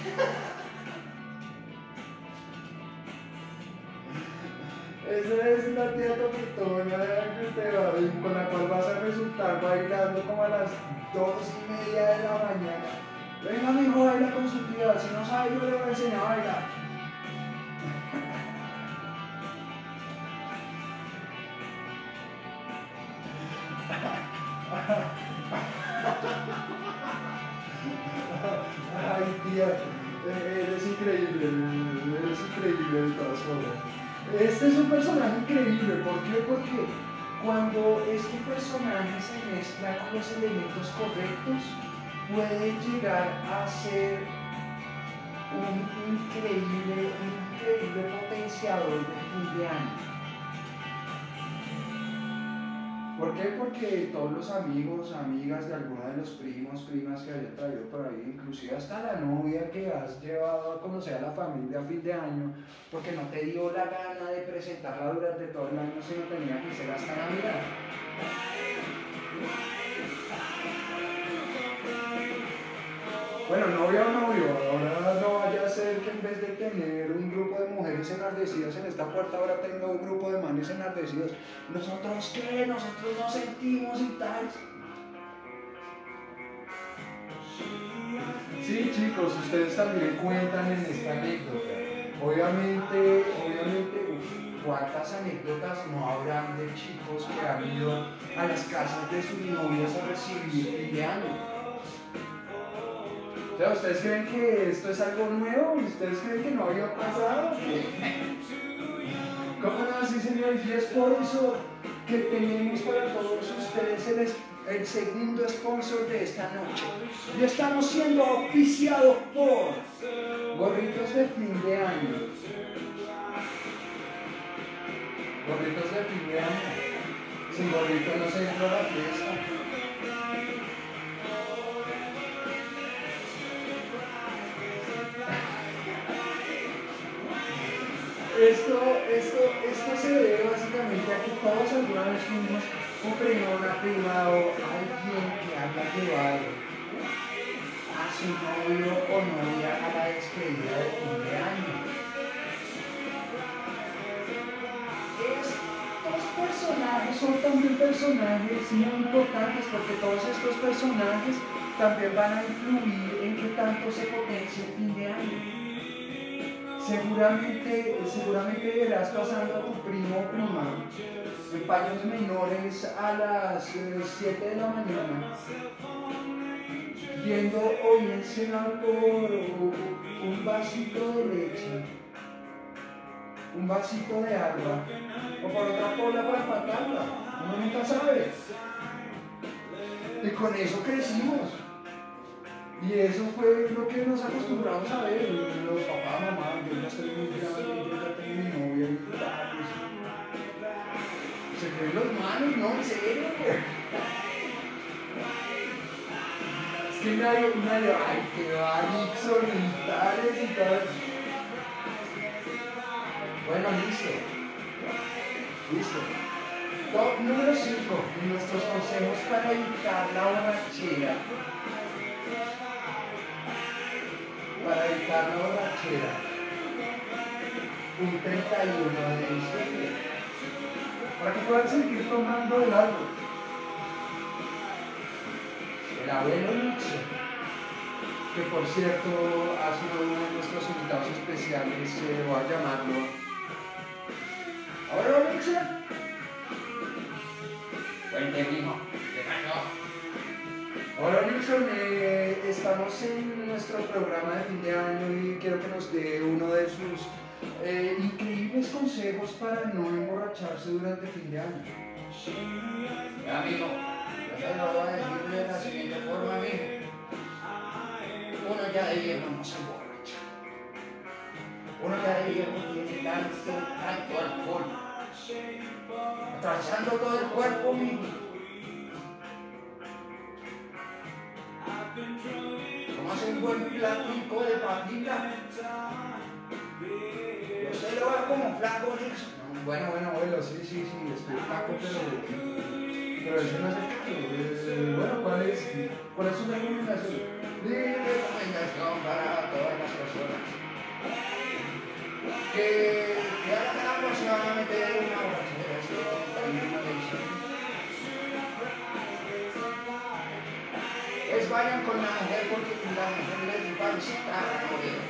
Esa es la tía topitona va, con la cual vas a resultar bailando como a las dos y media de la mañana. Venga, mi hijo, baila con su tía. Si no sabe, yo le voy a enseñar a bailar. Este es un personaje increíble, ¿por qué? Porque cuando este personaje se mezcla con los elementos correctos, puede llegar a ser un increíble, un increíble potenciador de fin de año. ¿Por qué? Porque todos los amigos, amigas de alguno de los primos, primas que hayan traído por ahí, inclusive hasta la novia que has llevado a conocer a la familia a fin de año, porque no te dio la gana de presentarla durante todo el año, sino tenía que ser hasta Navidad. Bueno, novia o novio, ahora no vaya a ser que en vez de tener un grupo de mujeres enardecidas en esta puerta, ahora tenga un grupo de manes enardecidos. ¿Nosotros qué? Nosotros nos sentimos y tal. Sí, chicos, ustedes también cuentan en esta anécdota. Obviamente, obviamente, ¿cuántas anécdotas no habrán de chicos que han ido a las casas de sus novias a recibir fin de año? ¿Ustedes creen que esto es algo nuevo? ¿Ustedes creen que no había pasado? ¿Cómo no? Sí, señores, y es por eso que tenemos para todos ustedes el, el segundo sponsor de esta noche. Y estamos siendo oficiados por gorritos de fin de año. Gorritos de fin de año. Sin gorrito no se entra la fiesta. Esto, esto, esto se debe básicamente a que todos alguna vez fuimos un primo, una prima o alguien que haya llevado a su novio o novia a la despedida de fin de año. Estos personajes son también personajes muy importantes porque todos estos personajes también van a influir en qué tanto se potencia el fin de año. Seguramente, seguramente verás pasando a tu primo o prima en paños menores a las 7 de la mañana, yendo o bien sea por un vasito de leche, un vasito de agua, o por otra cola para empatarla, uno nunca sabe. Y con eso crecimos. Y eso fue lo que nos acostumbramos a ver, los papás, mamá, yo ya estoy muy grande, yo ya tengo mi novia y tal, pues, se creen los manos, no, en serio. Es que nadie, nadie, ay, que va Nixon y tales y tal. Bueno, listo. Listo. Top número 5. Nuestros consejos para evitar la borrachera. Para evitar la borrachera. Un 31 de diciembre. Para que puedan seguir tomando el algo. El abuelo Nietzsche. Que por cierto ha sido uno de nuestros invitados especiales. eh, voy a llamarlo. Abuelo Nietzsche. Cuente, mijo. ¿Qué pasó? Nixon, eh, estamos en nuestro programa de fin de año y quiero que nos dé uno de sus eh, increíbles consejos para no emborracharse durante fin de año. Amigo, yo lo voy a decir de la siguiente forma, amigo. Uno ya de viejo no se emborracha. Uno ya de viejo tiene tanto, tanto alcohol. Atravesando todo el cuerpo, amigo. Como hace un buen platico de papita. Yo se lo va como flaco, Nixon. Bueno, bueno, abuelo, sí, sí, sí, estoy flaco, pero, pero ese no es el caso. Eh, bueno, ¿cuál es, ¿cuál es su recomendación? Recomendación para todas las personas. Que, que la a meter en una borrachera, Vayan con la mujer porque la mujer les va a visitar.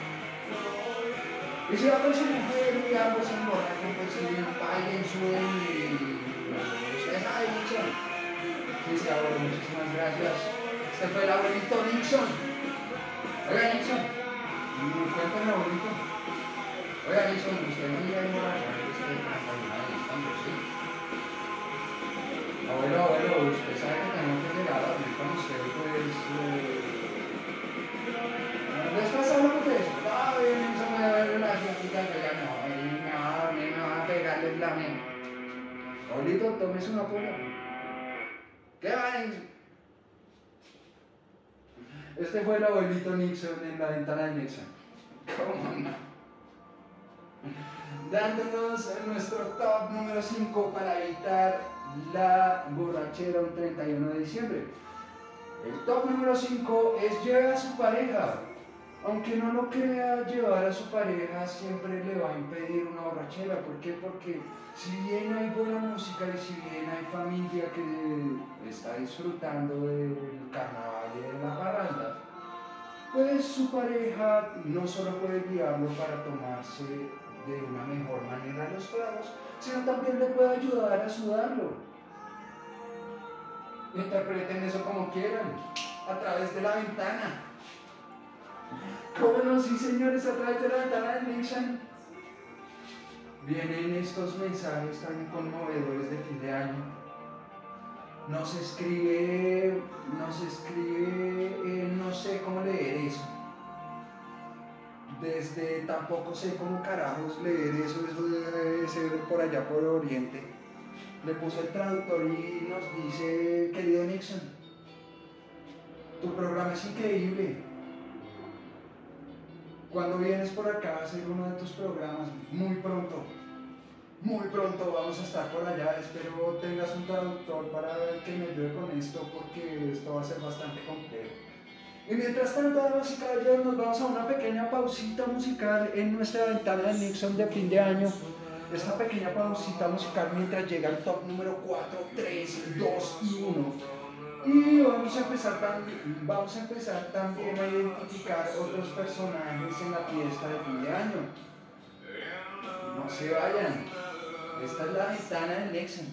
Y si va con su mujer y ambos se emborrachan, pues si paguen su y usted sabe, Nixon. Sí, sí, abuelo, muchísimas gracias. Este fue el abuelito Nixon. Oiga, Nixon. Mm, Cuéntame, abuelito. Oiga, Nixon, usted no iba a emborrachar, es que hasta el final del fondo, sí. Abuelo, abuelo, usted sabe que tenemos que llegar a dormir con usted, Tómese una pola. ¿Qué Nixon? Este fue el abuelito Nixon en la ventana de Nixon. ¿Cómo no? Dándonos nuestro top número 5 para evitar la borrachera un 31 de diciembre. El top número 5 es llevar a su pareja. Aunque no lo crea, llevar a su pareja siempre le va a impedir una borrachera. ¿Por qué? Porque si bien hay buena música y si bien hay familia que está disfrutando del carnaval y de la parranda, pues su pareja no solo puede guiarlo para tomarse de una mejor manera los tragos, sino también le puede ayudar a sudarlo. Interpreten eso como quieran, a través de la ventana. ¿Cómo no? Sí, señores, a través de la ventana de Nixon. Vienen estos mensajes tan conmovedores de fin de año. Nos escribe, nos escribe, eh, no sé cómo leer eso. Desde tampoco sé cómo carajos leer eso, eso debe ser por allá por Oriente. Le puse el traductor y nos dice, querido Nixon, tu programa es increíble. Cuando vienes por acá a hacer uno de tus programas, muy pronto, muy pronto vamos a estar por allá. Espero tengas un traductor para que me ayude con esto porque esto va a ser bastante complejo. Y mientras tanto, damas y caballeros, nos vamos a una pequeña pausita musical en nuestra ventana de Nixon de fin de año. esta pequeña pausita musical mientras llega el top número 4, 3, 2 y 1. Y vamos a empezar también, vamos a empezar también a identificar otros personajes en la fiesta de fin de año. No se vayan. Esta es la ventana del Nexon.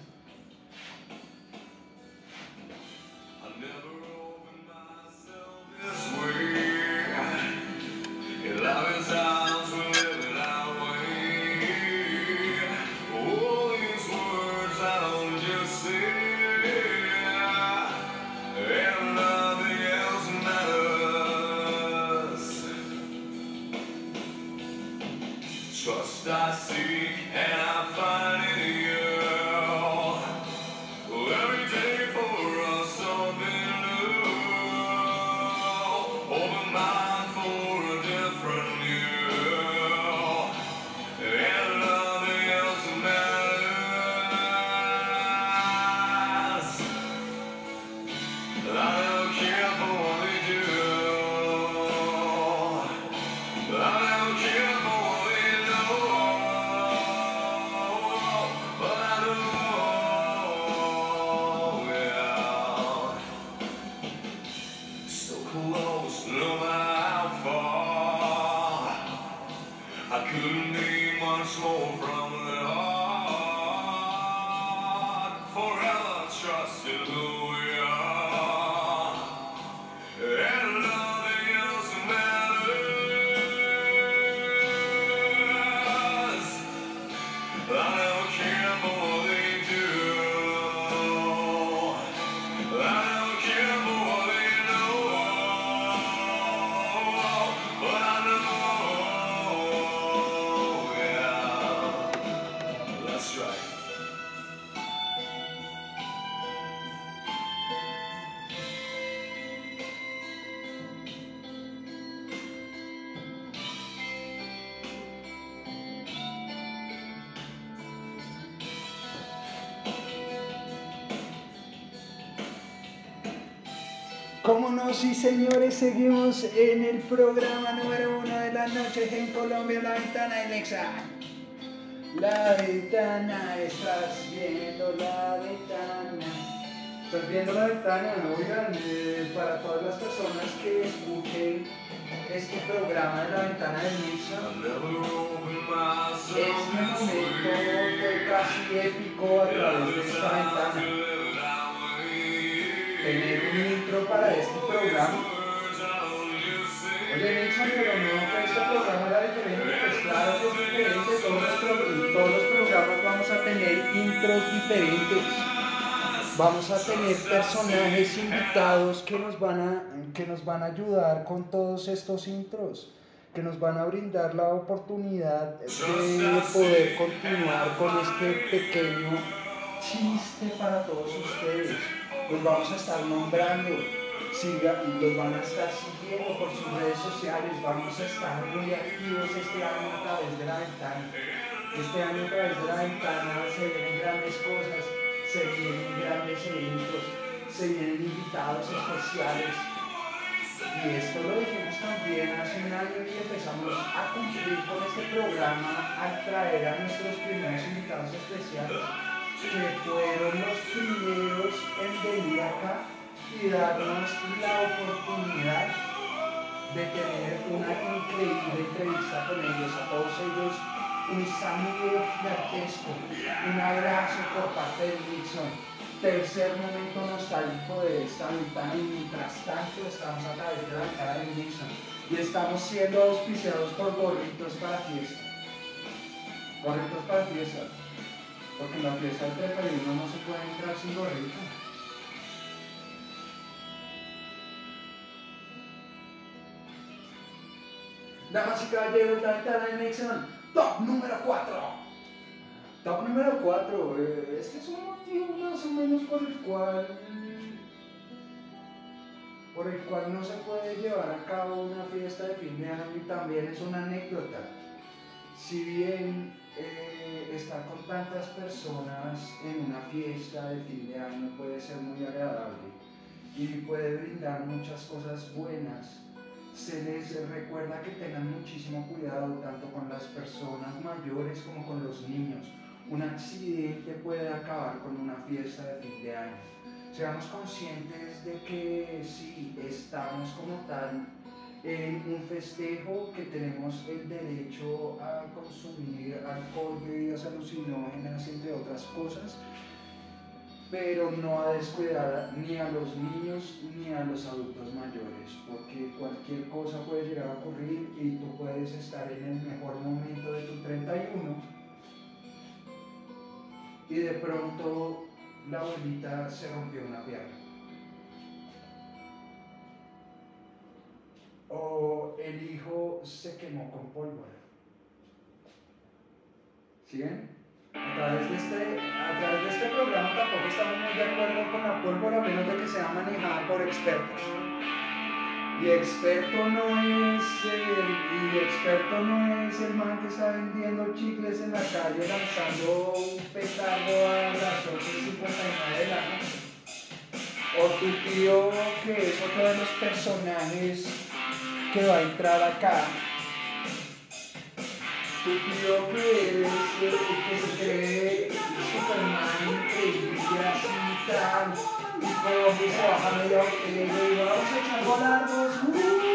Cómo no, sí señores, seguimos en el programa número uno de las noches en Colombia, La Ventana de Nexa. La ventana, estás viendo la ventana. Estás viendo la ventana, oigan, eh, para todas las personas que escuchen este programa de La Ventana de myself este this momento casi épico a través de esta ventana. Tener un para este programa. Oye, Nixon, pero no, que este programa era diferente. Pues claro que es diferente. Todos todos los programas vamos a tener intros diferentes. Vamos a tener personajes invitados que nos van a, que nos van a ayudar con todos estos intros. Que nos van a brindar la oportunidad de poder continuar con este pequeño chiste para todos ustedes. Los vamos a estar nombrando, siga, los van a estar siguiendo por sus redes sociales. Vamos a estar muy activos este año a través de la ventana. Este año a través de la ventana se vienen grandes cosas, se vienen grandes eventos, se vienen invitados especiales. Y esto lo dijimos también hace un y empezamos a cumplir con este programa al traer a nuestros primeros invitados especiales, que fueron los primeros en venir acá y darnos la oportunidad de tener una increíble entrevista con ellos, a todos ellos un saludo gigantesco, un abrazo por parte de Nixon. Tercer momento nostálgico de esta ventana y mientras tanto estamos a través de la cara de Nixon y estamos siendo auspiciados por gorritos para fiesta. Gorritos para fiesta. Porque en la fiesta del 31 no se puede entrar sin gorrito. Damas y caballeros, la ventana de Nixon, top número 4. Top número 4, este es un motivo más o menos por el cual por el cual no se puede llevar a cabo una fiesta de fin de año y también es una anécdota. Si bien eh, estar con tantas personas en una fiesta de fin de año puede ser muy agradable y puede brindar muchas cosas buenas, se les recuerda que tengan muchísimo cuidado tanto con las personas mayores como con los niños. Un accidente puede acabar con una fiesta de fin de año. Seamos conscientes de que si estamos como tal en un festejo que tenemos el derecho a consumir alcohol, bebidas alucinógenas, entre otras cosas, pero no a descuidar ni a los niños ni a los adultos mayores, porque cualquier cosa puede llegar a ocurrir y tú puedes estar en el mejor momento de tu 31 y de pronto la abuelita se rompió una pierna. O el hijo se quemó con pólvora. ¿Siguen? A través, de este, a través de este programa tampoco estamos muy de acuerdo con la pólvora, a menos de que sea manejada por expertos. Y experto no es el, y experto no es el man que está vendiendo chicles en la calle lanzando un petardo a las 8.59 de la noche. O tu tío que es otro de los personajes que va a entrar acá. Tío que Superman y tal. Y como que se baja media botella y le digo, vamos a echar.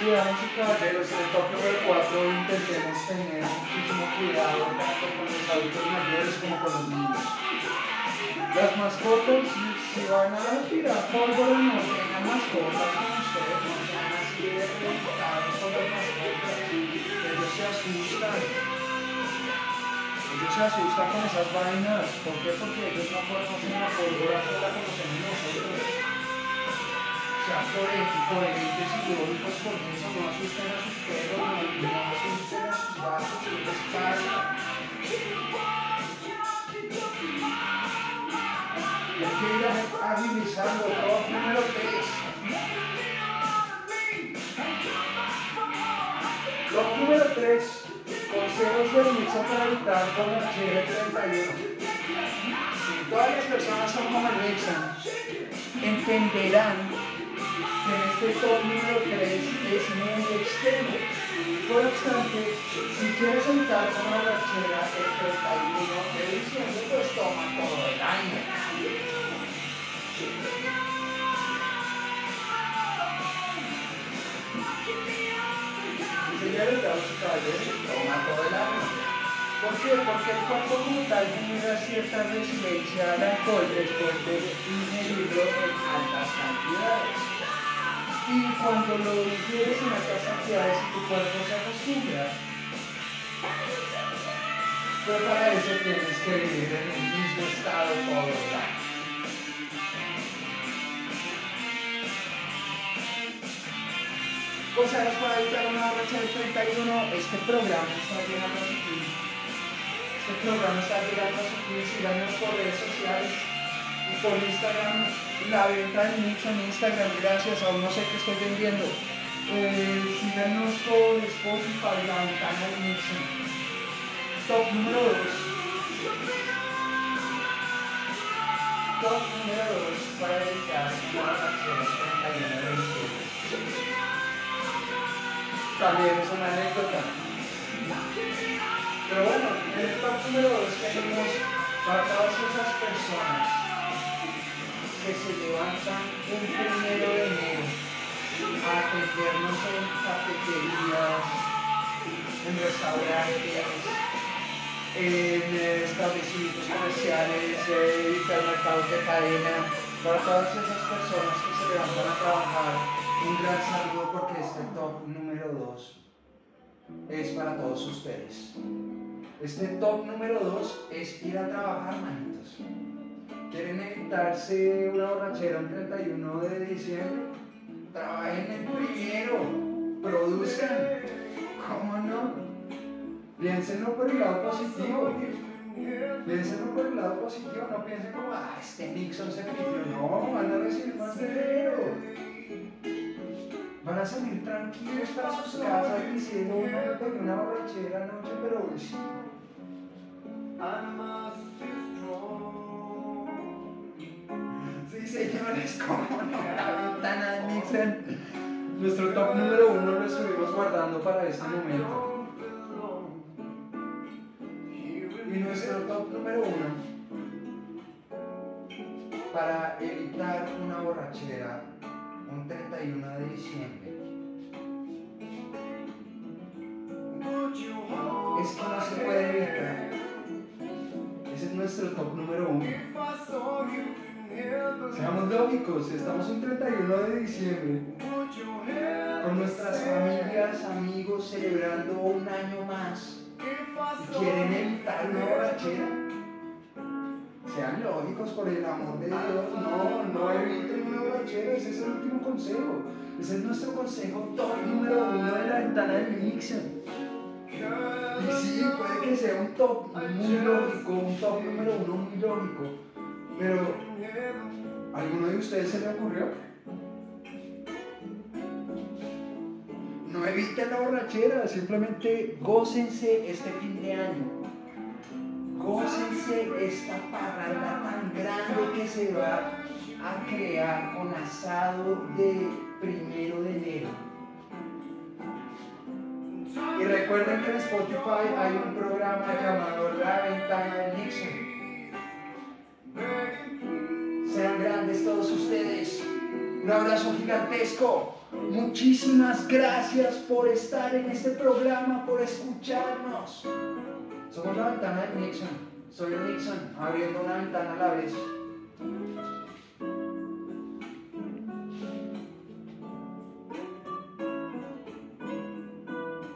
Y y caballeros, en el top número 4 intentemos tener muchísimo cuidado tanto con los adultos mayores como con los niños. Las mascotas, si, van a tirar pólvora, no tengan mascotas con ustedes, no sean así de reventados con las mascotas. Ellos se asustan. Ellos se asustan con esas vainas. ¿Por qué? Porque ellos no conocen la pólvora como la conocemos nosotros. Sean coherentes, coherentes y lógicos con eso. No asusten a sus perros, no, asusten a sus gatos, no les pasa. Y hay que ir agilizando top número 3. Top número 3. Consejos de Nixon para evitar borrachera 31. Si todas las personas son como Nixon, entenderán en este top número 3 es muy extremo. No obstante, si quieres evitar una borrachera el 31 de diciembre, pues toma todo el año. Señores, caballeros, toma todo el año. ¿Por qué? Porque el cuerpo como tal genera cierta resiliencia al alcohol después de ingerirlo en altas cantidades. Y cuando lo ingieres en altas cantidades y tu cuerpo se acostumbra, pues para eso tienes que vivir en el mismo estado todo el año. Consejos para evitar una borracha del 31. Este programa está llegando a su fin. Este programa está llegando a su fin. Síganos por redes sociales por Instagram. La venta del mix en Instagram. Gracias. Aún no sé qué estoy vendiendo. Eh, síganos por Spotify, la ventana del Nixon. Top número 2. Top número 2 para una borracha del 31 de diciembre también es una anécdota. Pero bueno, en el top número 2 tenemos para todas esas personas que se levantan un primero de enero a atendernos en cafeterías, en restaurantes, en eh, establecimientos comerciales, eh, hipermercados de cadena, para todas esas personas que se levantan a trabajar un gran saludo porque este top número 2 es para todos ustedes. Este top número 2 es ir a trabajar, manitos. ¿Quieren evitarse una borrachera el 31 de diciembre? Trabajen el primero, produzcan. ¿Cómo no? Piénsenlo por el lado positivo. Piénsenlo por el lado positivo, no piensen como, ah, este Nixon se metió. No, van a recibir más dinero. Van a salir tranquilos para sus casas diciendo, pegué una borrachera anoche, pero hoy sí. Sí, señores, <laughs> cómo no. Sean, nuestro top número uno lo estuvimos guardando para este momento. Y nuestro top número uno, para evitar una borrachera un 31 de diciembre, es que no se puede evitar. Ese es nuestro top número uno. Seamos lógicos, estamos un 31 de diciembre con nuestras familias, amigos, celebrando un año más y quieren evitar una borrachera. Sean lógicos por el amor de Dios, no, no eviten una borrachera, ese es el último consejo. Ese es nuestro consejo top número uno de la ventana del Nixon. Y sí, puede que sea un top muy lógico, un top número uno muy lógico, pero ¿alguno de ustedes se le ocurrió? No eviten la borrachera, simplemente gócense este fin de año. Gócense esta parranda tan grande que se va a crear con asado de primero de enero. Y recuerden que en Spotify hay un programa llamado La Ventana de Nixon. Sean grandes todos ustedes. Un abrazo gigantesco. Muchísimas gracias por estar en este programa, por escucharnos. Somos la ventana de Nixon. Soy Nixon, abriendo una ventana a la vez.